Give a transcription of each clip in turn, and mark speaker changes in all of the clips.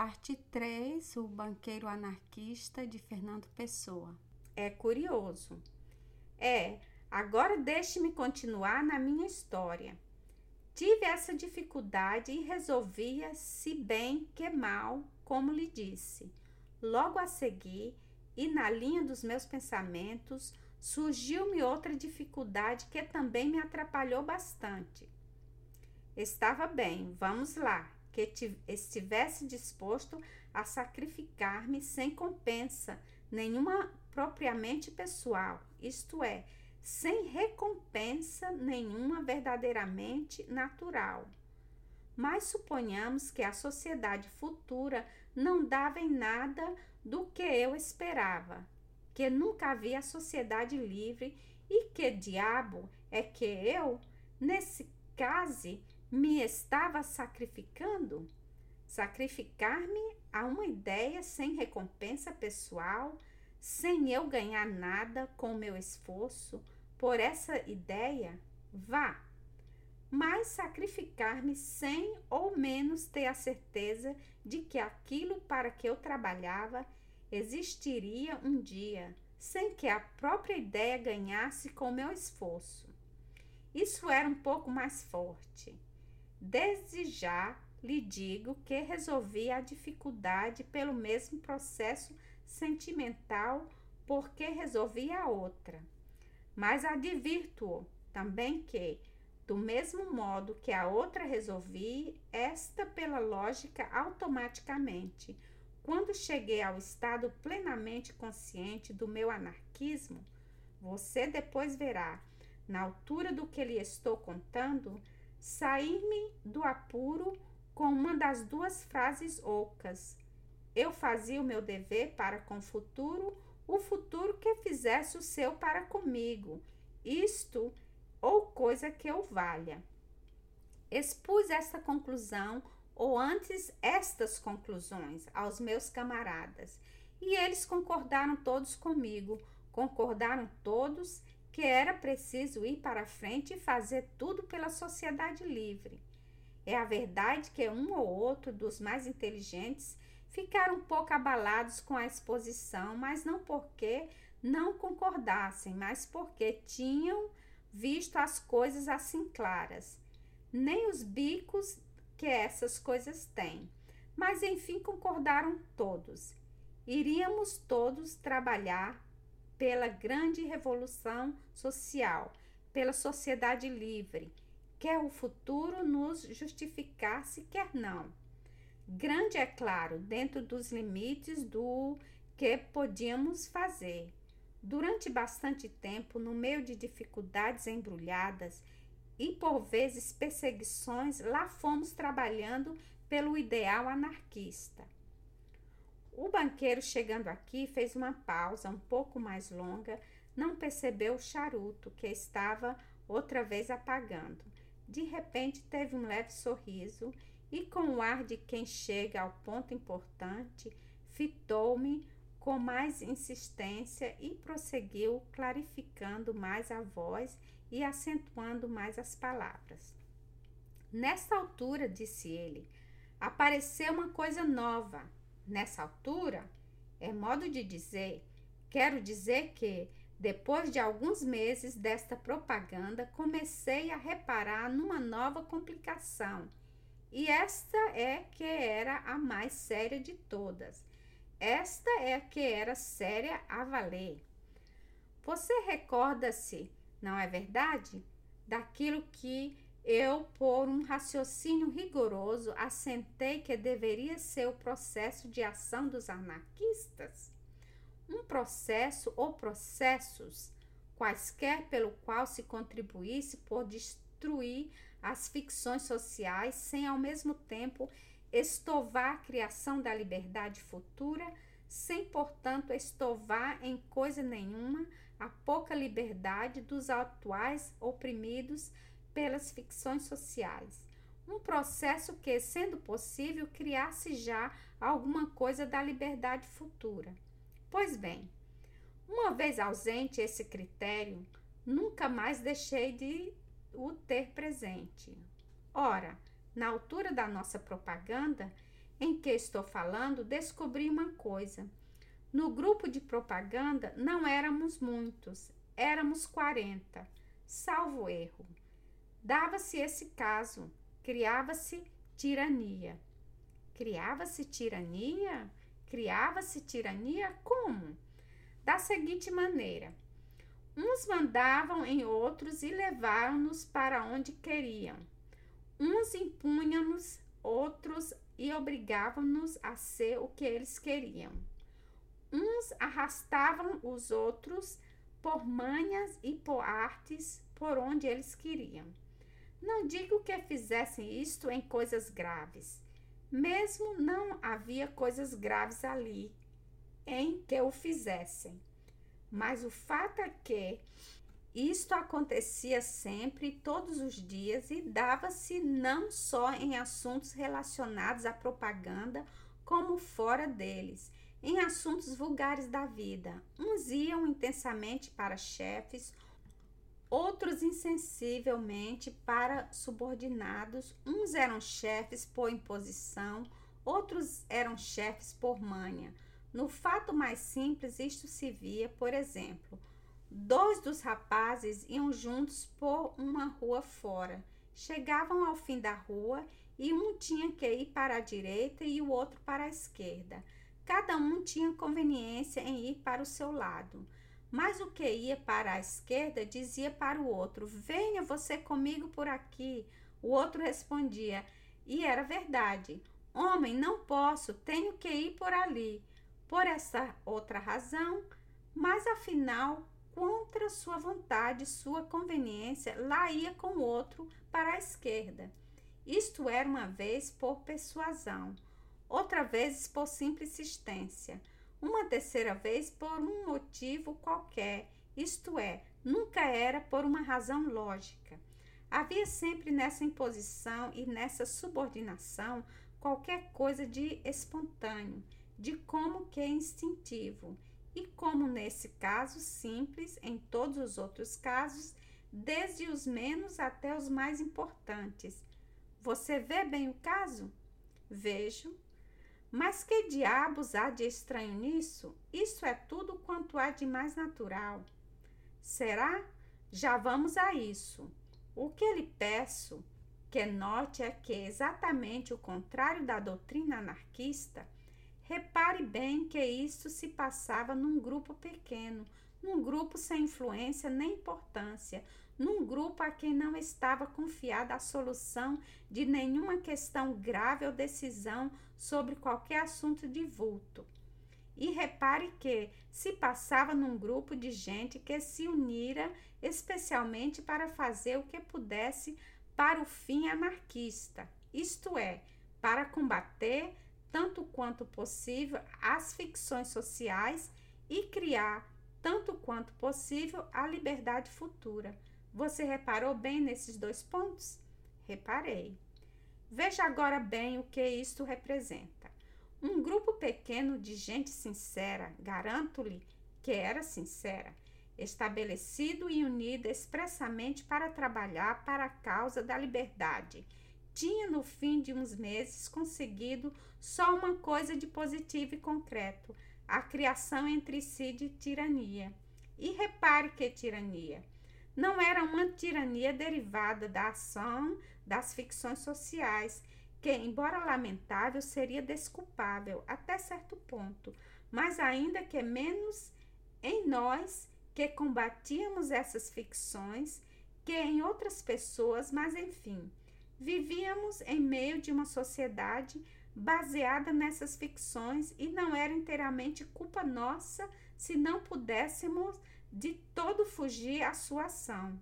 Speaker 1: Parte 3: O banqueiro anarquista de Fernando Pessoa.
Speaker 2: É curioso. É, agora deixe-me continuar na minha história. Tive essa dificuldade e resolvia, se bem que mal, como lhe disse. Logo a seguir, e na linha dos meus pensamentos, surgiu-me outra dificuldade que também me atrapalhou bastante. Estava bem, vamos lá, que estivesse disposto a sacrificar-me sem compensa nenhuma propriamente pessoal, isto é, sem recompensa nenhuma verdadeiramente natural. Mas suponhamos que a sociedade futura não dava em nada do que eu esperava, que nunca havia sociedade livre e que diabo é que eu, nesse caso, me estava sacrificando? Sacrificar-me a uma ideia sem recompensa pessoal, sem eu ganhar nada com meu esforço por essa ideia? Vá! Mas sacrificar-me sem ou menos ter a certeza de que aquilo para que eu trabalhava existiria um dia, sem que a própria ideia ganhasse com meu esforço. Isso era um pouco mais forte. Desde já lhe digo que resolvi a dificuldade pelo mesmo processo sentimental porque resolvi a outra. Mas advirto-o também que, do mesmo modo que a outra resolvi, esta pela lógica automaticamente. Quando cheguei ao estado plenamente consciente do meu anarquismo, você depois verá, na altura do que lhe estou contando, sair-me do apuro com uma das duas frases ocas. Eu fazia o meu dever para com o futuro, o futuro que fizesse o seu para comigo, isto ou coisa que eu valha. Expus esta conclusão, ou antes estas conclusões, aos meus camaradas, e eles concordaram todos comigo, concordaram todos que era preciso ir para frente e fazer tudo pela sociedade livre. É a verdade que um ou outro dos mais inteligentes ficaram um pouco abalados com a exposição, mas não porque não concordassem, mas porque tinham visto as coisas assim claras. Nem os bicos que essas coisas têm. Mas enfim concordaram todos. Iríamos todos trabalhar pela grande revolução social, pela sociedade livre, quer o futuro nos justificasse, quer não. Grande, é claro, dentro dos limites do que podíamos fazer. Durante bastante tempo, no meio de dificuldades embrulhadas e por vezes perseguições, lá fomos trabalhando pelo ideal anarquista. O banqueiro, chegando aqui, fez uma pausa um pouco mais longa, não percebeu o charuto que estava outra vez apagando. De repente, teve um leve sorriso e, com o ar de quem chega ao ponto importante, fitou-me com mais insistência e prosseguiu, clarificando mais a voz e acentuando mais as palavras. Nesta altura, disse ele, apareceu uma coisa nova nessa altura, é modo de dizer, quero dizer que, depois de alguns meses desta propaganda, comecei a reparar numa nova complicação. E esta é que era a mais séria de todas. Esta é que era séria a valer. Você recorda-se, não é verdade? Daquilo que eu, por um raciocínio rigoroso, assentei que deveria ser o processo de ação dos anarquistas. Um processo ou processos, quaisquer pelo qual se contribuísse por destruir as ficções sociais, sem ao mesmo tempo estovar a criação da liberdade futura, sem, portanto, estovar em coisa nenhuma a pouca liberdade dos atuais oprimidos pelas ficções sociais. Um processo que, sendo possível, criasse já alguma coisa da liberdade futura. Pois bem, uma vez ausente esse critério, nunca mais deixei de o ter presente. Ora, na altura da nossa propaganda, em que estou falando, descobri uma coisa. No grupo de propaganda não éramos muitos, éramos 40, salvo erro. Dava-se esse caso, criava-se tirania. Criava-se tirania? Criava-se tirania como? Da seguinte maneira: uns mandavam em outros e levavam-nos para onde queriam. Uns impunham-nos, outros e obrigavam-nos a ser o que eles queriam. Uns arrastavam os outros por manhas e por artes por onde eles queriam. Não digo que fizessem isto em coisas graves. Mesmo não havia coisas graves ali em que o fizessem. Mas o fato é que isto acontecia sempre, todos os dias, e dava-se não só em assuntos relacionados à propaganda, como fora deles, em assuntos vulgares da vida. Uns iam intensamente para chefes, outros insensivelmente para subordinados. Uns eram chefes por imposição, outros eram chefes por manha. No fato mais simples, isto se via, por exemplo, Dois dos rapazes iam juntos por uma rua fora. Chegavam ao fim da rua e um tinha que ir para a direita e o outro para a esquerda. Cada um tinha conveniência em ir para o seu lado. Mas o que ia para a esquerda dizia para o outro: Venha você comigo por aqui. O outro respondia, e era verdade: Homem, não posso, tenho que ir por ali. Por essa outra razão, mas afinal contra sua vontade, sua conveniência, lá ia com o outro para a esquerda. Isto era uma vez por persuasão, outra vez por simples insistência, uma terceira vez por um motivo qualquer, isto é, nunca era por uma razão lógica. Havia sempre nessa imposição e nessa subordinação qualquer coisa de espontâneo, de como que instintivo e como nesse caso simples, em todos os outros casos, desde os menos até os mais importantes. Você vê bem o caso? Vejo. Mas que diabos há de estranho nisso? Isso é tudo quanto há de mais natural. Será? Já vamos a isso. O que lhe peço que note é que exatamente o contrário da doutrina anarquista Repare bem que isto se passava num grupo pequeno, num grupo sem influência nem importância, num grupo a quem não estava confiada a solução de nenhuma questão grave ou decisão sobre qualquer assunto de vulto. E repare que se passava num grupo de gente que se unira especialmente para fazer o que pudesse para o fim anarquista, isto é, para combater tanto quanto possível, as ficções sociais e criar, tanto quanto possível, a liberdade futura. Você reparou bem nesses dois pontos? Reparei. Veja agora bem o que isto representa. Um grupo pequeno de gente sincera, garanto-lhe que era sincera, estabelecido e unido expressamente para trabalhar para a causa da liberdade tinha no fim de uns meses conseguido só uma coisa de positivo e concreto: a criação entre si de tirania. E repare que tirania não era uma tirania derivada da ação das ficções sociais, que, embora lamentável, seria desculpável até certo ponto, mas ainda que menos em nós que combatíamos essas ficções que em outras pessoas, mas enfim, Vivíamos em meio de uma sociedade baseada nessas ficções e não era inteiramente culpa nossa se não pudéssemos de todo fugir à sua ação.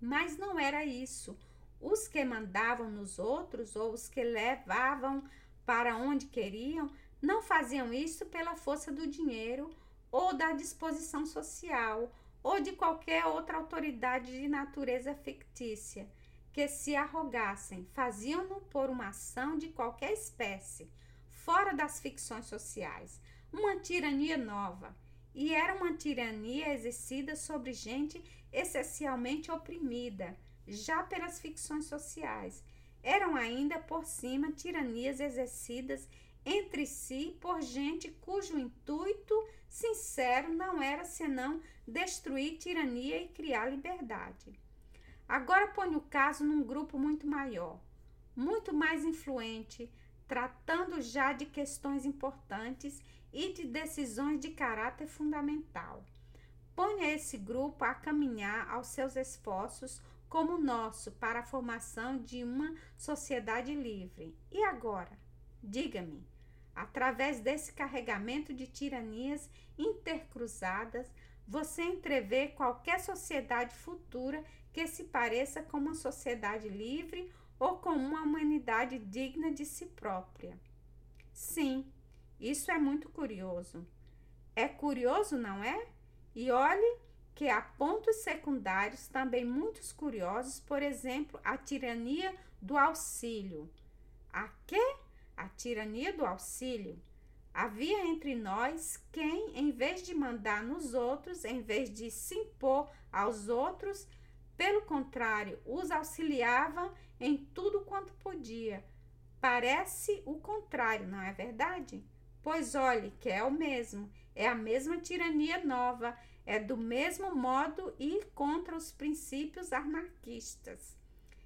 Speaker 2: Mas não era isso. Os que mandavam nos outros ou os que levavam para onde queriam não faziam isso pela força do dinheiro ou da disposição social ou de qualquer outra autoridade de natureza fictícia que se arrogassem, faziam-no por uma ação de qualquer espécie, fora das ficções sociais, uma tirania nova, e era uma tirania exercida sobre gente essencialmente oprimida, já pelas ficções sociais, eram ainda por cima tiranias exercidas entre si por gente cujo intuito sincero não era senão destruir tirania e criar liberdade. Agora ponho o caso num grupo muito maior, muito mais influente, tratando já de questões importantes e de decisões de caráter fundamental. Ponha esse grupo a caminhar aos seus esforços como o nosso para a formação de uma sociedade livre. E agora? Diga-me, através desse carregamento de tiranias intercruzadas, você entrevê qualquer sociedade futura que se pareça com uma sociedade livre ou com uma humanidade digna de si própria. Sim, isso é muito curioso. É curioso, não é? E olhe que há pontos secundários também muitos curiosos, por exemplo, a tirania do auxílio. A quê? A tirania do auxílio. Havia entre nós quem, em vez de mandar nos outros, em vez de se impor aos outros, pelo contrário, os auxiliava em tudo quanto podia. Parece o contrário, não é verdade? Pois olhe que é o mesmo, é a mesma tirania nova, é do mesmo modo ir contra os princípios anarquistas.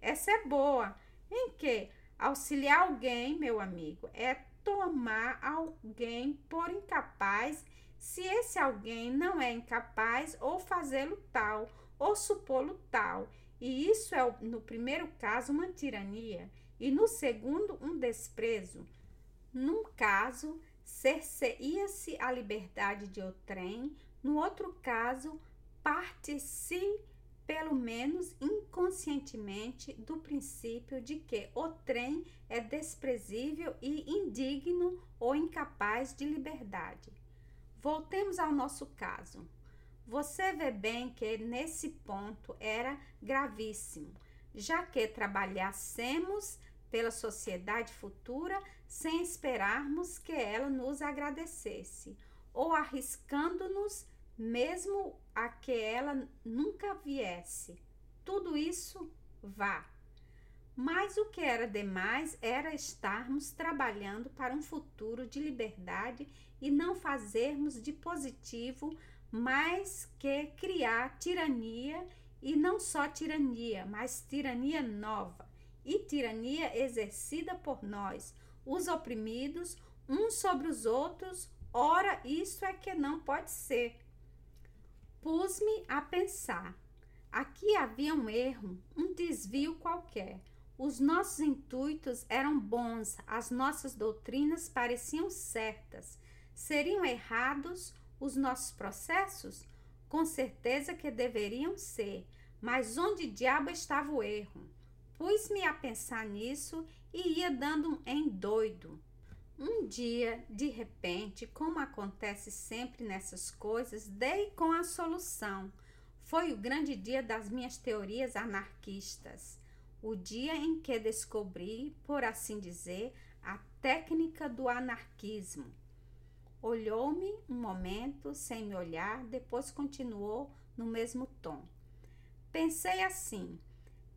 Speaker 2: Essa é boa, em que auxiliar alguém, meu amigo, é tomar alguém por incapaz, se esse alguém não é incapaz, ou fazê-lo tal, ou supô-lo tal. E isso é, no primeiro caso, uma tirania, e no segundo, um desprezo. Num caso, cerceia-se a liberdade de outrem, no outro caso, parte-se, pelo menos inconscientemente, do princípio de que o trem é desprezível e indigno ou incapaz de liberdade. Voltemos ao nosso caso. Você vê bem que nesse ponto era gravíssimo, já que trabalhássemos pela sociedade futura sem esperarmos que ela nos agradecesse, ou arriscando-nos mesmo a que ela nunca viesse. Tudo isso vá. Mas o que era demais era estarmos trabalhando para um futuro de liberdade e não fazermos de positivo mais que criar tirania e não só tirania, mas tirania nova e tirania exercida por nós, os oprimidos, uns sobre os outros. Ora, isso é que não pode ser. Pus-me a pensar. Aqui havia um erro, um desvio qualquer. Os nossos intuitos eram bons, as nossas doutrinas pareciam certas. Seriam errados os nossos processos? Com certeza que deveriam ser, mas onde diabo estava o erro? Pus-me a pensar nisso e ia dando em doido. Um dia, de repente, como acontece sempre nessas coisas, dei com a solução. Foi o grande dia das minhas teorias anarquistas. O dia em que descobri, por assim dizer, a técnica do anarquismo. Olhou-me um momento sem me olhar, depois continuou no mesmo tom. Pensei assim: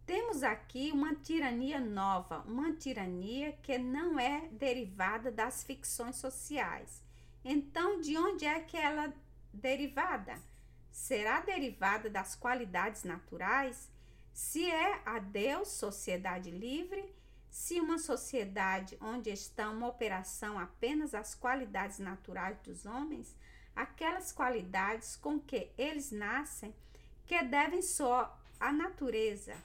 Speaker 2: temos aqui uma tirania nova, uma tirania que não é derivada das ficções sociais. Então, de onde é que ela é derivada? Será derivada das qualidades naturais? Se é a Deus sociedade livre, se uma sociedade onde estão uma operação apenas as qualidades naturais dos homens, aquelas qualidades com que eles nascem, que devem só à natureza,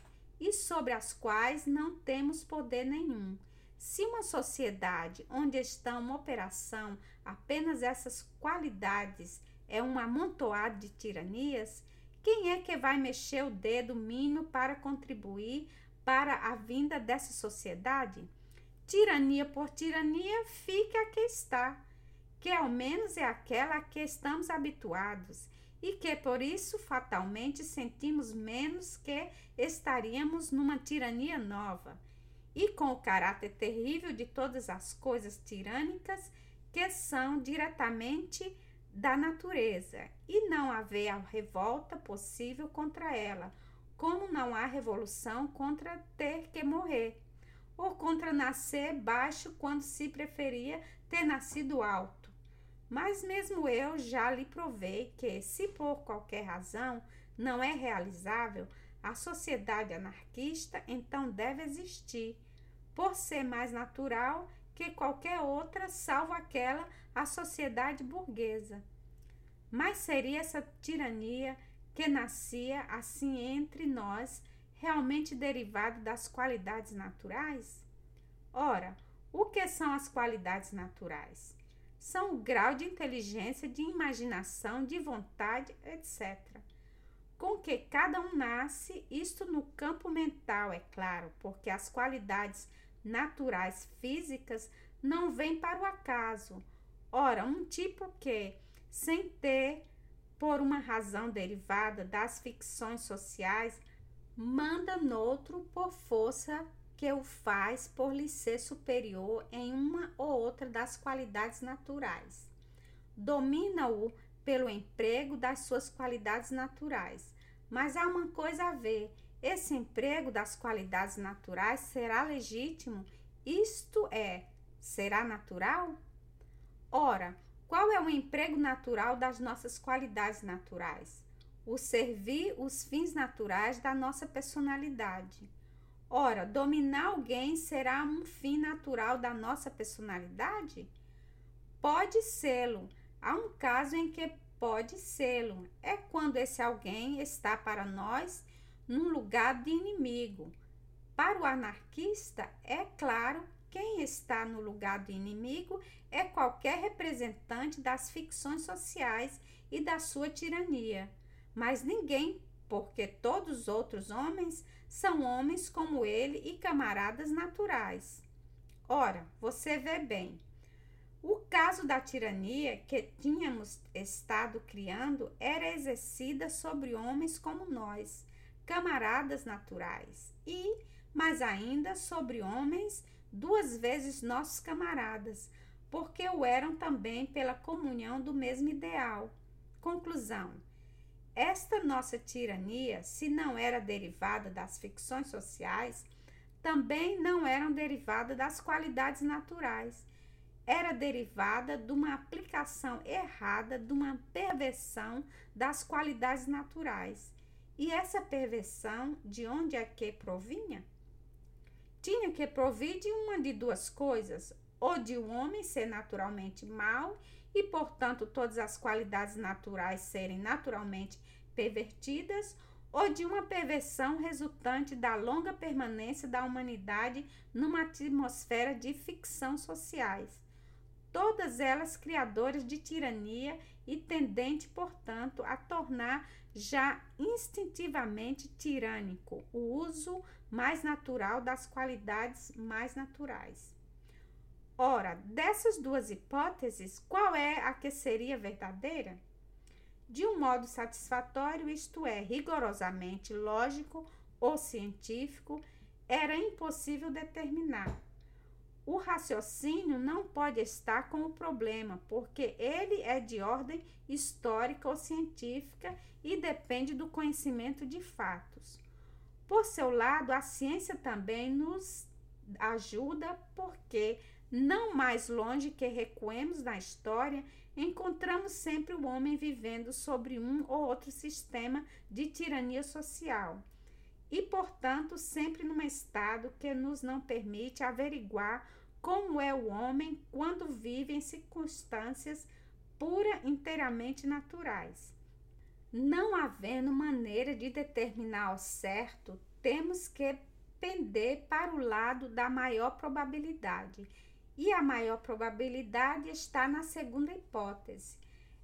Speaker 2: e sobre as quais não temos poder nenhum. Se uma sociedade onde estão uma operação apenas essas qualidades é um amontoado de tiranias, quem é que vai mexer o dedo mínimo para contribuir para a vinda dessa sociedade? Tirania por tirania fica a que está, que ao menos é aquela a que estamos habituados e que por isso fatalmente sentimos menos que estaríamos numa tirania nova, e com o caráter terrível de todas as coisas tirânicas que são diretamente da natureza, e não haver revolta possível contra ela, como não há revolução contra ter que morrer. ou contra nascer baixo quando se preferia ter nascido alto. Mas mesmo eu já lhe provei que, se por qualquer razão não é realizável, a sociedade anarquista então deve existir, por ser mais natural que qualquer outra, salvo aquela a sociedade burguesa. Mas seria essa tirania que nascia assim entre nós realmente derivado das qualidades naturais? Ora, o que são as qualidades naturais? São o grau de inteligência, de imaginação, de vontade, etc. Com que cada um nasce, isto no campo mental, é claro, porque as qualidades naturais físicas não vêm para o acaso. Ora, um tipo que, sem ter por uma razão derivada das ficções sociais, manda noutro por força que o faz por lhe ser superior em uma ou outra das qualidades naturais. Domina-o pelo emprego das suas qualidades naturais. Mas há uma coisa a ver: esse emprego das qualidades naturais será legítimo? Isto é, será natural? Ora, qual é o emprego natural das nossas qualidades naturais? O servir os fins naturais da nossa personalidade. Ora, dominar alguém será um fim natural da nossa personalidade? Pode sê-lo. Há um caso em que pode sê-lo. É quando esse alguém está para nós num lugar de inimigo. Para o anarquista, é claro quem está no lugar do inimigo é qualquer representante das ficções sociais e da sua tirania, mas ninguém, porque todos os outros homens são homens como ele e camaradas naturais. Ora, você vê bem. O caso da tirania que tínhamos estado criando era exercida sobre homens como nós, camaradas naturais, e, mais ainda, sobre homens duas vezes nossos camaradas, porque o eram também pela comunhão do mesmo ideal. Conclusão: esta nossa tirania, se não era derivada das ficções sociais, também não eram derivada das qualidades naturais. Era derivada de uma aplicação errada, de uma perversão das qualidades naturais. E essa perversão, de onde é que provinha? Tinha que provir de uma de duas coisas, ou de o um homem ser naturalmente mau e, portanto, todas as qualidades naturais serem naturalmente pervertidas, ou de uma perversão resultante da longa permanência da humanidade numa atmosfera de ficção sociais. Todas elas criadoras de tirania e tendente, portanto, a tornar já instintivamente tirânico o uso mais natural das qualidades mais naturais. Ora, dessas duas hipóteses, qual é a que seria verdadeira? De um modo satisfatório, isto é, rigorosamente lógico ou científico, era impossível determinar. O raciocínio não pode estar com o problema, porque ele é de ordem histórica ou científica e depende do conhecimento de fatos. Por seu lado, a ciência também nos ajuda, porque, não mais longe que recuemos na história, encontramos sempre o homem vivendo sobre um ou outro sistema de tirania social e, portanto, sempre num estado que nos não permite averiguar como é o homem quando vive em circunstâncias pura inteiramente naturais. Não havendo maneira de determinar ao certo, temos que pender para o lado da maior probabilidade. E a maior probabilidade está na segunda hipótese.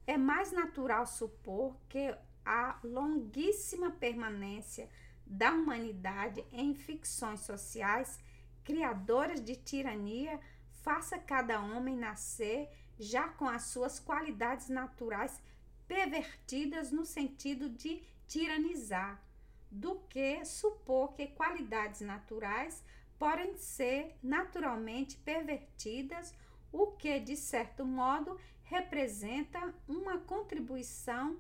Speaker 2: É mais natural supor que a longuíssima permanência da humanidade em ficções sociais criadoras de tirania faça cada homem nascer já com as suas qualidades naturais pervertidas no sentido de tiranizar, do que supor que qualidades naturais podem ser naturalmente pervertidas, o que, de certo modo, representa uma contribuição.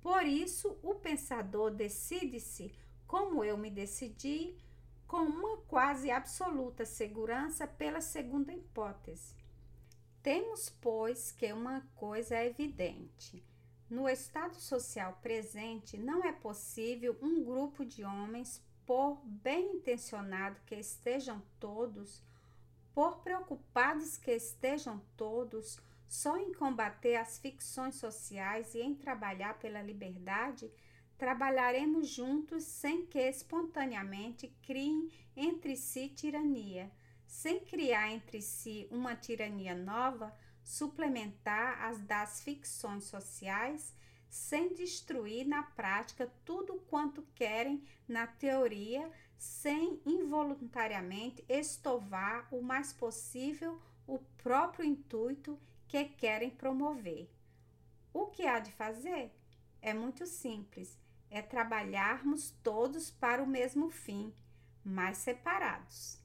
Speaker 2: Por isso, o pensador decide-se, como eu me decidi, com uma quase absoluta segurança pela segunda hipótese. Temos, pois, que uma coisa é evidente. No estado social presente, não é possível um grupo de homens, por bem intencionado que estejam todos, por preocupados que estejam todos, só em combater as ficções sociais e em trabalhar pela liberdade, trabalharemos juntos sem que espontaneamente criem entre si tirania, sem criar entre si uma tirania nova, suplementar as das ficções sociais, sem destruir na prática tudo quanto querem na teoria, sem involuntariamente estovar o mais possível o próprio intuito que querem promover. O que há de fazer? É muito simples, é trabalharmos todos para o mesmo fim, mas separados.